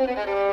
Música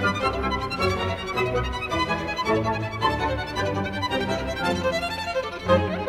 Thank you.